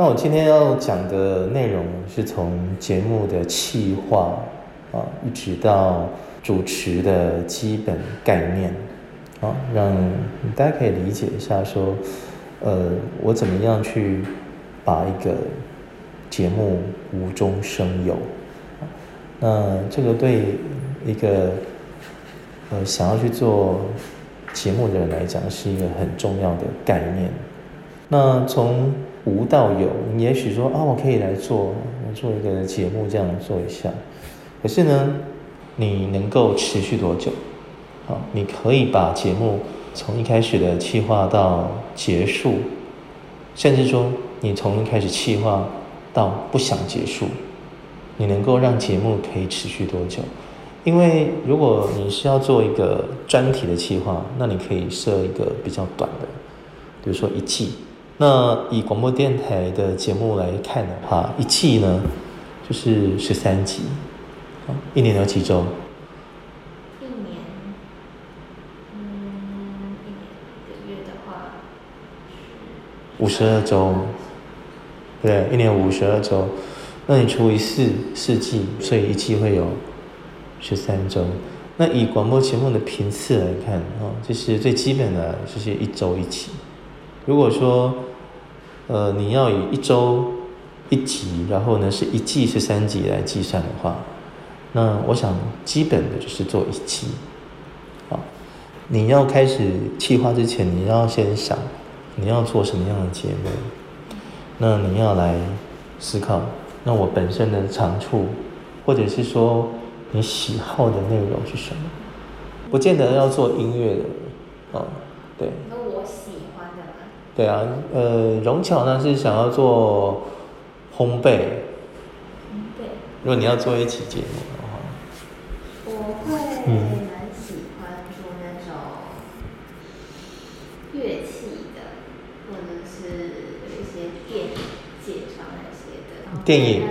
那我今天要讲的内容是从节目的企划啊，一直到主持的基本概念啊，让大家可以理解一下，说呃，我怎么样去把一个节目无中生有。那这个对一个呃想要去做节目的人来讲，是一个很重要的概念。那从无到有，你也许说啊，我可以来做做一个节目，这样做一下。可是呢，你能够持续多久？啊，你可以把节目从一开始的企划到结束，甚至说你从一开始企划到不想结束。你能够让节目可以持续多久？因为如果你是要做一个专题的企划，那你可以设一个比较短的，比如说一季。那以广播电台的节目来看的话，一季呢就是十三集，一年有几周？一年，嗯，一年一个月的话，五十二周，对，一年五十二周。那你除以四四季，所以一季会有十三周。那以广播节目的频次来看，哦，就是最基本的，就是一周一期。如果说，呃，你要以一周一集，然后呢是一季是三集来计算的话，那我想基本的就是做一季。好，你要开始计划之前，你要先想你要做什么样的节目，那你要来思考。那我本身的长处，或者是说你喜好的内容是什么？不见得要做音乐的，啊，对。对啊，呃，融巧呢是想要做烘焙。烘焙。如果你要做一期节目的话，我会蛮喜欢做那种乐器的，或者是有一些电影介绍那些的。电影？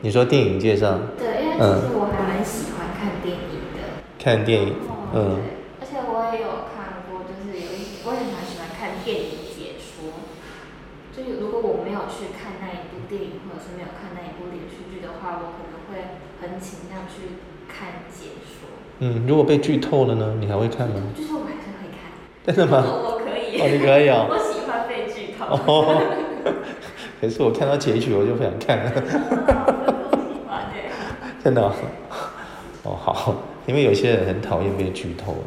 你说电影介绍？对，因为其实我还蛮喜欢看电影的。看电影，嗯。而且我也有看过，就是有一些，我也蛮喜欢看电影解说。就是如果我没有去看那一部电影，或者是没有看那一部连续剧的话，我可能会很倾向去看解说。嗯，如果被剧透了呢？你还会看吗？剧透我还是会看。真的吗？我可以。哦，你可以哦。我喜欢被剧透。哦。可是我看到结局我就不想看了。真的。哦，好，因为有些人很讨厌被剧透了，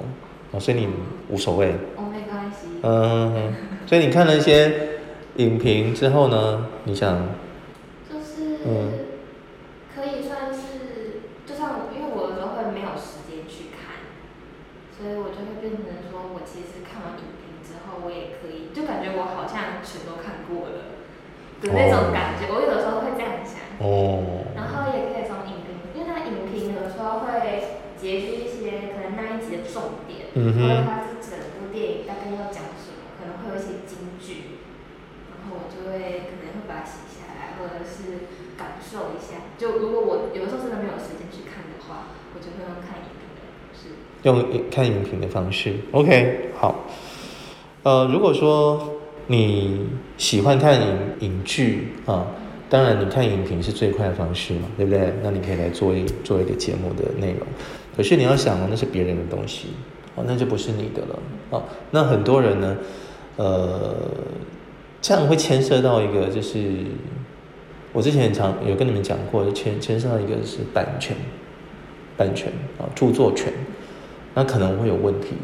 哦，所以你无所谓。哦，没关系。嗯，所以你看了一些影评之后呢，你想？就是。嗯。可以算是，就像因为我有时候会没有时间去看，所以我就会变成说，我其实看完影评之后，我也可以，就感觉我好像全都看过了的那种感觉。我有的时候会这样想。哦。然后也可以从影评，因为那影评有时候会截取一些可能那一集的重点，嗯或者它是整部电影大概要讲什么，可能会有一些金句，然后我就会可能会把它写下来，或者是感受一下。就如果我有的时候真的没有时间去看的话，我就会用看影评的方式。用看影评的方式，OK，好。呃，如果说你喜欢看影影剧啊。当然，你看影评是最快的方式嘛，对不对？那你可以来做一做一个节目的内容。可是你要想哦，那是别人的东西，哦，那就不是你的了。哦，那很多人呢，呃，这样会牵涉到一个，就是我之前常有跟你们讲过，牵牵涉到一个是版权，版权啊，著作权，那可能会有问题。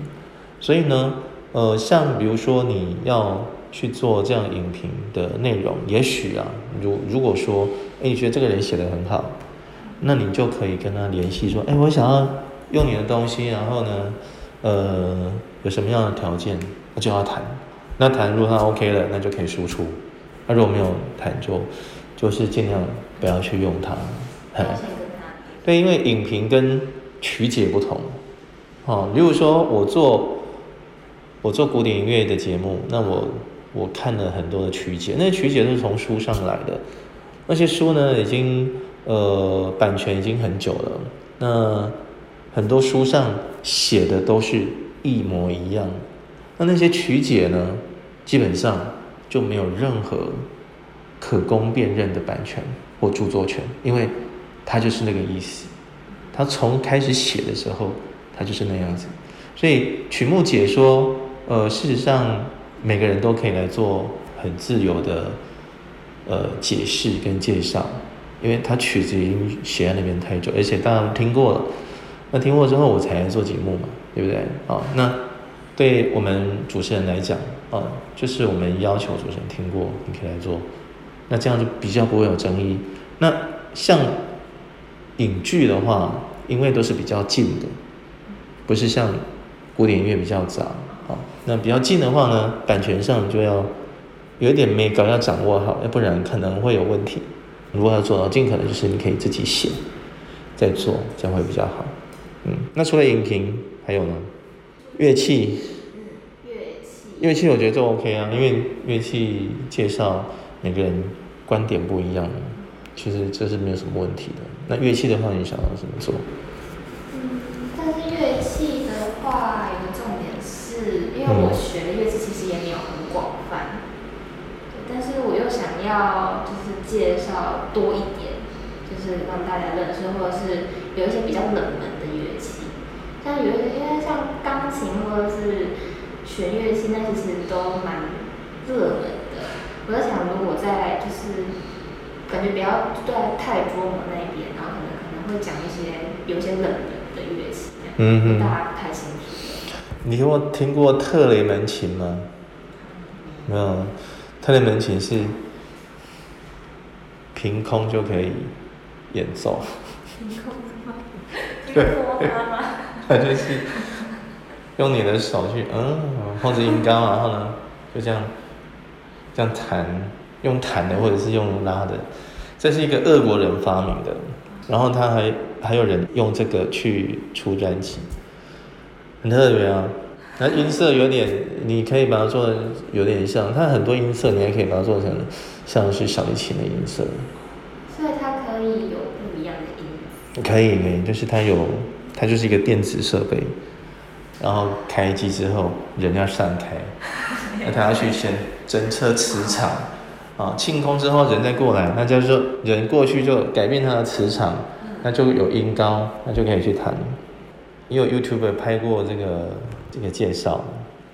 所以呢，呃，像比如说你要。去做这样影评的内容，也许啊，如如果说，哎，你觉得这个人写的很好，那你就可以跟他联系说，哎，我想要用你的东西，然后呢，呃，有什么样的条件，那就要谈。那谈如果他 OK 了，那就可以输出；那如果没有谈，就就是尽量不要去用它。对，因为影评跟曲解不同。哦，如果说我做我做古典音乐的节目，那我。我看了很多的曲解，那些曲解都是从书上来的，那些书呢，已经呃版权已经很久了，那很多书上写的都是一模一样，那那些曲解呢，基本上就没有任何可供辨认的版权或著作权，因为它就是那个意思。它从开始写的时候，它就是那样子。所以曲目解说，呃，事实上每个人都可以来做很自由的呃解释跟介绍，因为他曲子已经写在那边太久，而且大家听过了。那听过之后，我才来做节目嘛，对不对？啊，那对我们主持人来讲，啊，就是我们要求主持人听过，你可以来做。那这样就比较不会有争议。那像影剧的话，因为都是比较近的，不是像古典音乐比较早，那比较近的话呢，版权上就要有一点美感要掌握好，要不然可能会有问题。如果要做到，尽可能就是你可以自己写再做，这样会比较好。嗯，那除了影评还有呢？乐器。乐器。乐器我觉得都 OK 啊，因为乐器介绍。每个人观点不一样，其实这是没有什么问题的。那乐器的话，你想要怎么做？嗯，但是乐器的话，有个重点是，因为我学的乐器其实也没有很广泛，但是我又想要就是介绍多一点，就是让大家认识，或者是有一些比较冷门的乐器，像有一些因为像钢琴或者是弦乐器，那其实都蛮热门的。我在想，如果在就是感觉比较在太琢磨那一边，然后可能可能会讲一些有些冷门的乐器，嗯哼，大家不太。你听过听过特雷门琴吗？没有，特雷门琴是凭空就可以演奏。凭空吗？对，它就是用你的手去嗯控制音高，然后呢就这样。这样弹，用弹的或者是用拉的，这是一个俄国人发明的，然后他还还有人用这个去出专辑，很特别啊。那音色有点，你可以把它做的有点像，它很多音色你还可以把它做成像是小提琴的音色。所以它可以有不一样的音。可以，可以，就是它有，它就是一个电子设备，然后开机之后人要散开，那它要去先。侦测磁场，啊，清空之后人再过来，那就是说人过去就改变它的磁场，那就有音高，那就可以去弹。也有 YouTube 拍过这个这个介绍，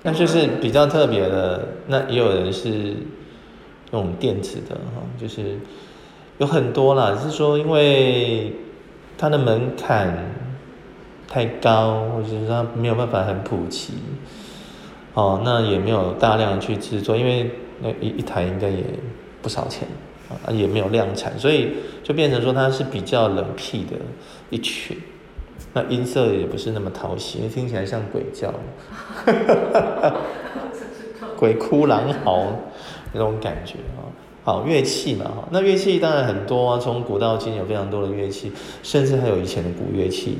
那就是比较特别的。那也有人是用电子的哈，就是有很多啦，只是说因为它的门槛太高，或者是它没有办法很普及。哦，那也没有大量去制作，因为那一一台应该也不少钱啊，也没有量产，所以就变成说它是比较冷僻的一群，那音色也不是那么讨喜，因为听起来像鬼叫，鬼哭狼嚎那种感觉啊。好，乐器嘛哈，那乐器当然很多啊，从古到今有非常多的乐器，甚至还有以前的古乐器，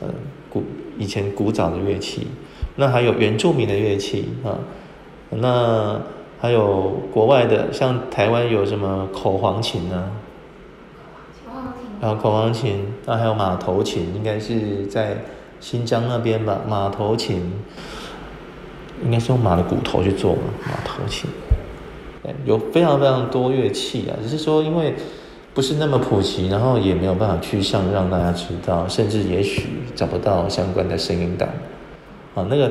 嗯，古以前古早的乐器。那还有原住民的乐器啊，那还有国外的，像台湾有什么口簧琴呢？啊，口簧琴，那还有马头琴，应该是在新疆那边吧？马头琴应该是用马的骨头去做嘛？马头琴，有非常非常多乐器啊，只是说因为不是那么普及，然后也没有办法去向让大家知道，甚至也许找不到相关的声音档。啊，那个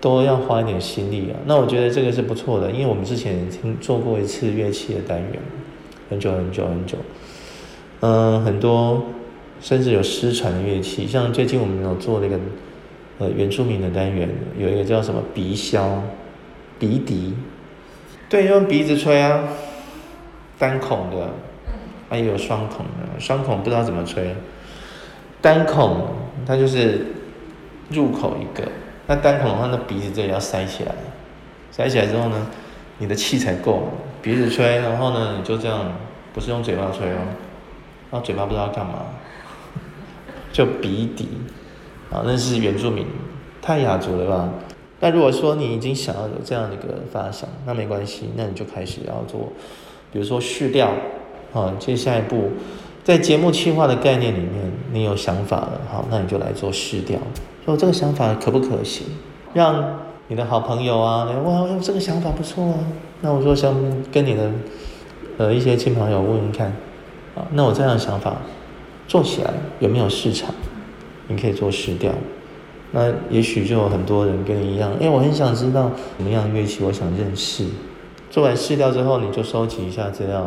都要花一点心力啊。那我觉得这个是不错的，因为我们之前听做过一次乐器的单元，很久很久很久。嗯，很多甚至有失传的乐器，像最近我们有做那个呃原住民的单元，有一个叫什么鼻箫、鼻笛，对，用鼻子吹啊，单孔的，还有双孔的，双孔不知道怎么吹，单孔它就是入口一个。那单孔的话，那鼻子这里要塞起来，塞起来之后呢，你的气才够，鼻子吹，然后呢，你就这样，不是用嘴巴吹哦，然后嘴巴不知道干嘛，就鼻笛，啊，那是原住民，太雅族了吧？那如果说你已经想要有这样的一个发想，那没关系，那你就开始要做，比如说试调，啊，接下一步，在节目企划的概念里面，你有想法了，好，那你就来做试调。说这个想法可不可行？让你的好朋友啊，哇，这个想法不错啊。那我说想跟你的呃一些亲朋友问问看，那我这样的想法做起来有没有市场？你可以做试调，那也许就有很多人跟你一样，哎，我很想知道什么样的乐器，我想认识。做完试调之后，你就收集一下资料，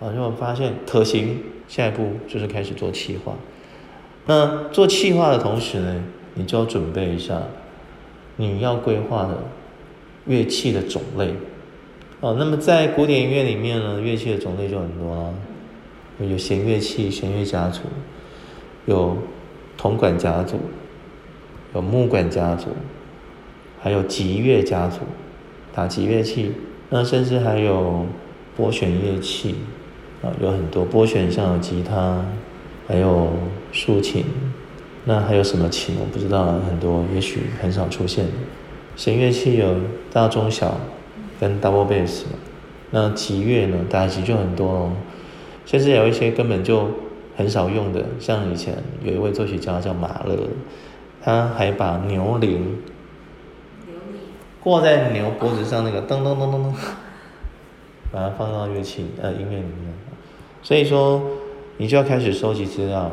啊，如果发现可行，下一步就是开始做企划。那做企划的同时呢，你就要准备一下你要规划的乐器的种类。哦，那么在古典音乐里面呢，乐器的种类就很多啊，有弦乐器、弦乐家族，有铜管家族，有木管家族，还有吉乐家族，打击乐器。那甚至还有拨弦乐器啊，有很多拨弦，像有吉他，还有竖琴。那还有什么琴？我不知道，很多也许很少出现。弦乐器有大、中、小跟 double bass。那吉乐呢？打击就很多喽。甚至有一些根本就很少用的，像以前有一位作曲家叫马勒，他还把牛铃。挂在牛脖子上那个噔噔噔噔噔，把它放到乐器呃音乐里面，所以说你就要开始收集资料，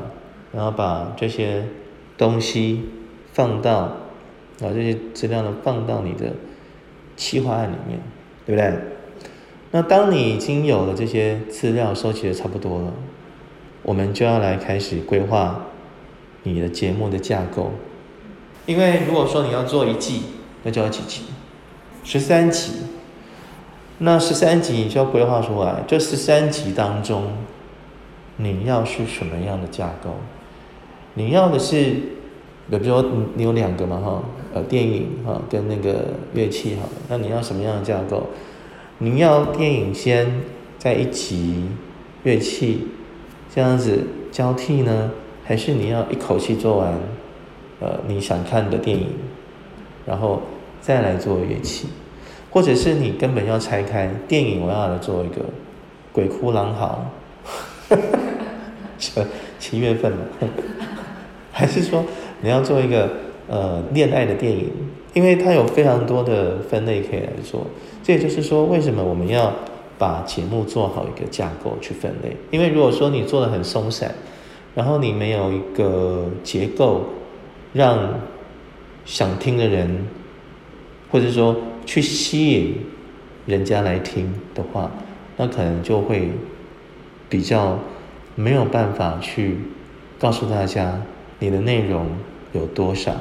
然后把这些东西放到，把这些资料呢放到你的企划案里面，对不对？那当你已经有了这些资料收集的差不多了，我们就要来开始规划你的节目的架构，因为如果说你要做一季，那就要几集。十三集，那十三集你就要规划出来。这十三集当中，你要是什么样的架构？你要的是，比如说你你有两个嘛哈，呃，电影哈跟那个乐器哈，那你要什么样的架构？你要电影先在一集，乐器这样子交替呢，还是你要一口气做完？呃，你想看的电影，然后。再来做乐器，或者是你根本要拆开电影，我要来做一个《鬼哭狼嚎》，七七月份嘛，还是说你要做一个呃恋爱的电影？因为它有非常多的分类可以来做。这也就是说，为什么我们要把节目做好一个架构去分类？因为如果说你做的很松散，然后你没有一个结构，让想听的人。或者说去吸引人家来听的话，那可能就会比较没有办法去告诉大家你的内容有多少。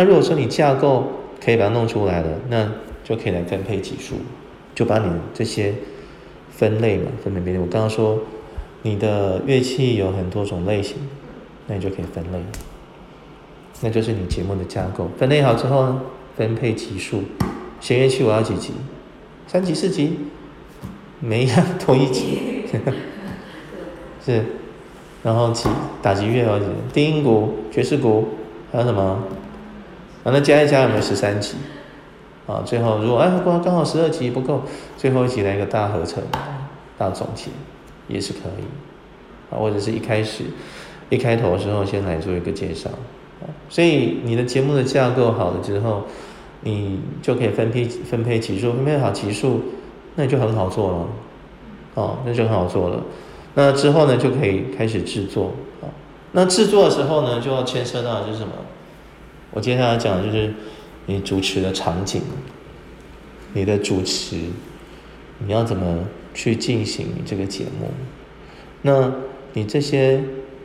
那如果说你架构可以把它弄出来了，那就可以来分配级数，就把你这些分类嘛，分门别类。我刚刚说你的乐器有很多种类型，那你就可以分类，那就是你节目的架构。分类好之后呢？分配级数，弦乐器我要几级？三级、四级？每一样同一级，是。然后几打击乐要几？低音鼓、爵士鼓，还有什么？反正加一加有没有十三级？啊，最后如果哎刚刚好十二级不够，最后一集来一个大合成、大总结也是可以。啊，或者是一开始一开头的时候先来做一个介绍。啊所以你的节目的架构好了之后。你就可以分批分配级数，分配好级数，那你就很好做了，哦，那就很好做了。那之后呢，就可以开始制作啊。那制作的时候呢，就要牵涉到就是什么？我接下来讲的就是你主持的场景，你的主持，你要怎么去进行这个节目？那你这些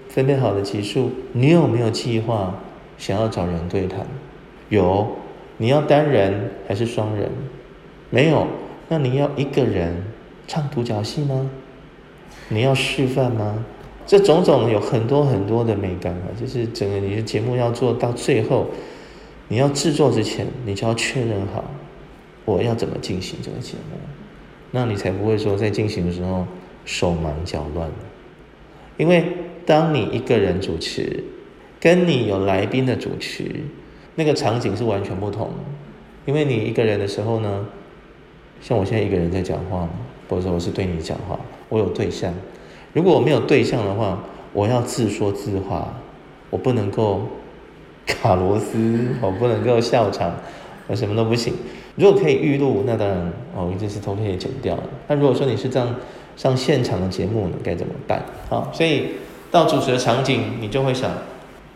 分配好的级数，你有没有计划想要找人对谈？有。你要单人还是双人？没有，那你要一个人唱独角戏吗？你要示范吗？这种种有很多很多的美感啊，就是整个你的节目要做到最后，你要制作之前，你就要确认好我要怎么进行这个节目，那你才不会说在进行的时候手忙脚乱。因为当你一个人主持，跟你有来宾的主持。那个场景是完全不同，因为你一个人的时候呢，像我现在一个人在讲话，或者说我是对你讲话，我有对象。如果我没有对象的话，我要自说自话，我不能够卡螺丝，我不能够笑场，我什么都不行。如果可以预录，那当然哦，这是都可以剪掉了。那如果说你是这样上现场的节目呢该怎么办？啊，所以到主持的场景，你就会想，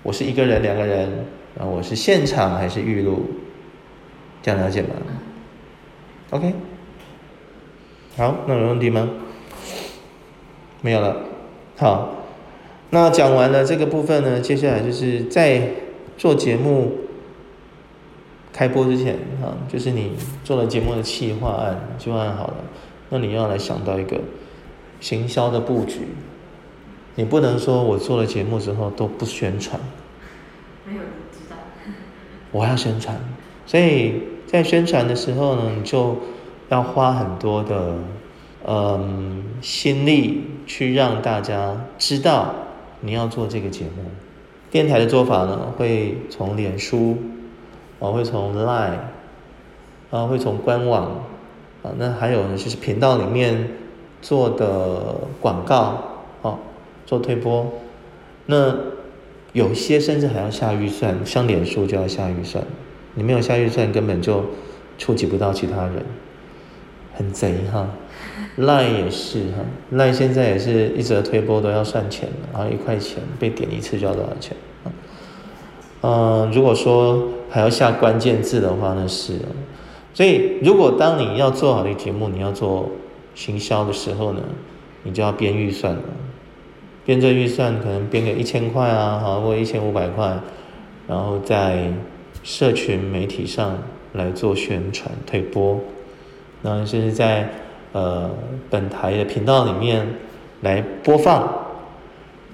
我是一个人、两个人，然后我是现场还是预录？这样了解吗？OK，好，那有问题吗？没有了。好，那讲完了这个部分呢，接下来就是在做节目开播之前啊，就是你做了节目的企划案，计划案好了，那你要来想到一个行销的布局。你不能说我做了节目之后都不宣传，没有人知道。我要宣传，所以在宣传的时候呢，你就要花很多的嗯心力去让大家知道你要做这个节目。电台的做法呢，会从脸书，啊，会从 Line，啊，会从官网，啊，那还有呢，就是频道里面做的广告，啊，做推播。那有些甚至还要下预算，像脸书就要下预算，你没有下预算，根本就触及不到其他人，很贼哈。Line 也是哈，Line 现在也是一则推播都要算钱，然后一块钱被点一次就要多少钱啊？嗯，如果说还要下关键字的话，那是。所以，如果当你要做好的节目，你要做行销的时候呢，你就要编预算了。编这预算可能编个一千块啊，好，或一千五百块，然后在社群媒体上来做宣传推播，然后就是在。呃，本台的频道里面来播放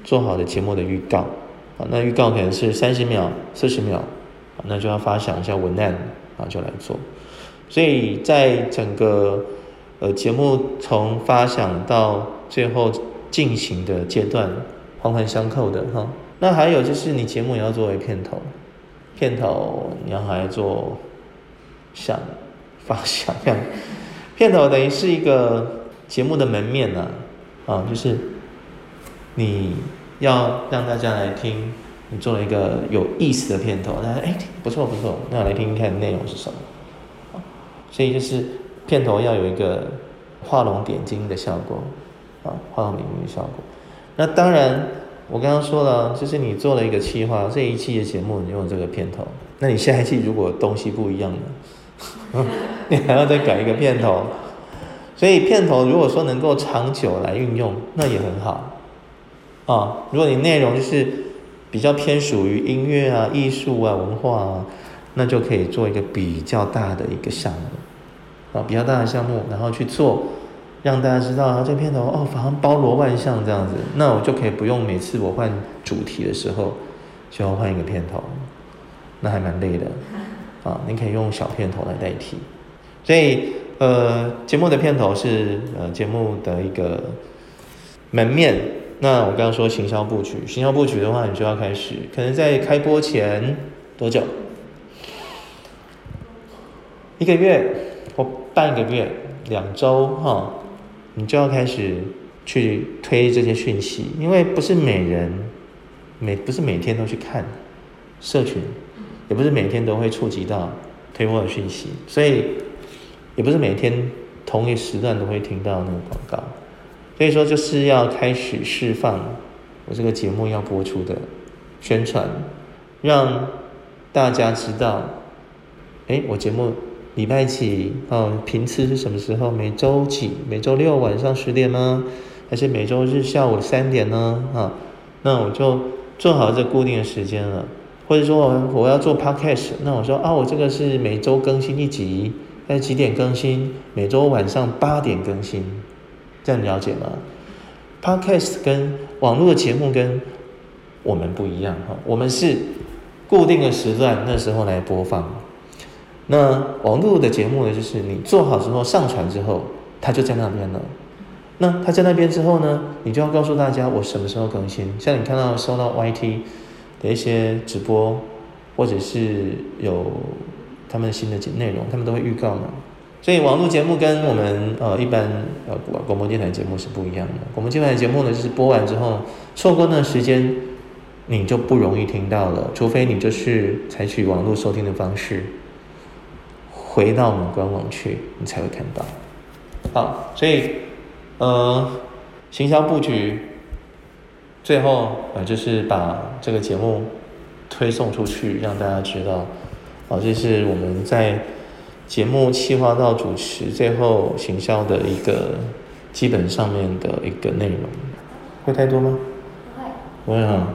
做好的节目的预告啊，那预告可能是三十秒、四十秒，那就要发想一下文案啊，就来做。所以在整个呃节目从发想到最后进行的阶段，环环相扣的哈。那还有就是你节目也要作为片头，片头你要还做想发想样。片头等于是一个节目的门面呢，啊，就是你要让大家来听，你做了一个有意思的片头，大家哎不错不错，那来听听看内容是什么，所以就是片头要有一个画龙点睛的效果，啊，画龙点睛的效果。那当然，我刚刚说了，就是你做了一个企划，这一期的节目你用这个片头，那你下一期如果东西不一样呢？你还要再改一个片头，所以片头如果说能够长久来运用，那也很好啊。如果你内容就是比较偏属于音乐啊、艺术啊、文化啊，那就可以做一个比较大的一个项目啊，比较大的项目，然后去做，让大家知道啊，这片头哦，反正包罗万象这样子，那我就可以不用每次我换主题的时候就要换一个片头，那还蛮累的。啊，你可以用小片头来代替，所以呃，节目的片头是呃节目的一个门面。那我刚刚说行销布局，行销布局的话，你就要开始，可能在开播前多久？一个月或半个月、两周哈，你就要开始去推这些讯息，因为不是每人每不是每天都去看社群。也不是每天都会触及到推播的讯息，所以也不是每天同一时段都会听到那个广告，所以说就是要开始释放我这个节目要播出的宣传，让大家知道，哎，我节目礼拜几哦，频次是什么时候？每周几？每周六晚上十点吗？还是每周日下午三点呢？啊，那我就做好这固定的时间了。或者说我我要做 podcast，那我说啊，我这个是每周更新一集，在几点更新？每周晚上八点更新，这样了解吗？podcast 跟网络的节目跟我们不一样哈，我们是固定的时段那时候来播放。那网络的节目呢，就是你做好之后上传之后，它就在那边了。那它在那边之后呢，你就要告诉大家我什么时候更新。像你看到收到 YT。的一些直播，或者是有他们新的节内容，他们都会预告嘛。所以网络节目跟我们呃一般呃广播电台节目是不一样的。广播电台节目呢，就是播完之后错过那时间，你就不容易听到了，除非你就是采取网络收听的方式，回到我们官网去，你才会看到。好，所以呃，行销布局，最后呃就是把这个节目推送出去，让大家知道，啊，这是我们在节目企划到主持最后行销的一个基本上面的一个内容，会太多吗？不会。不会哈。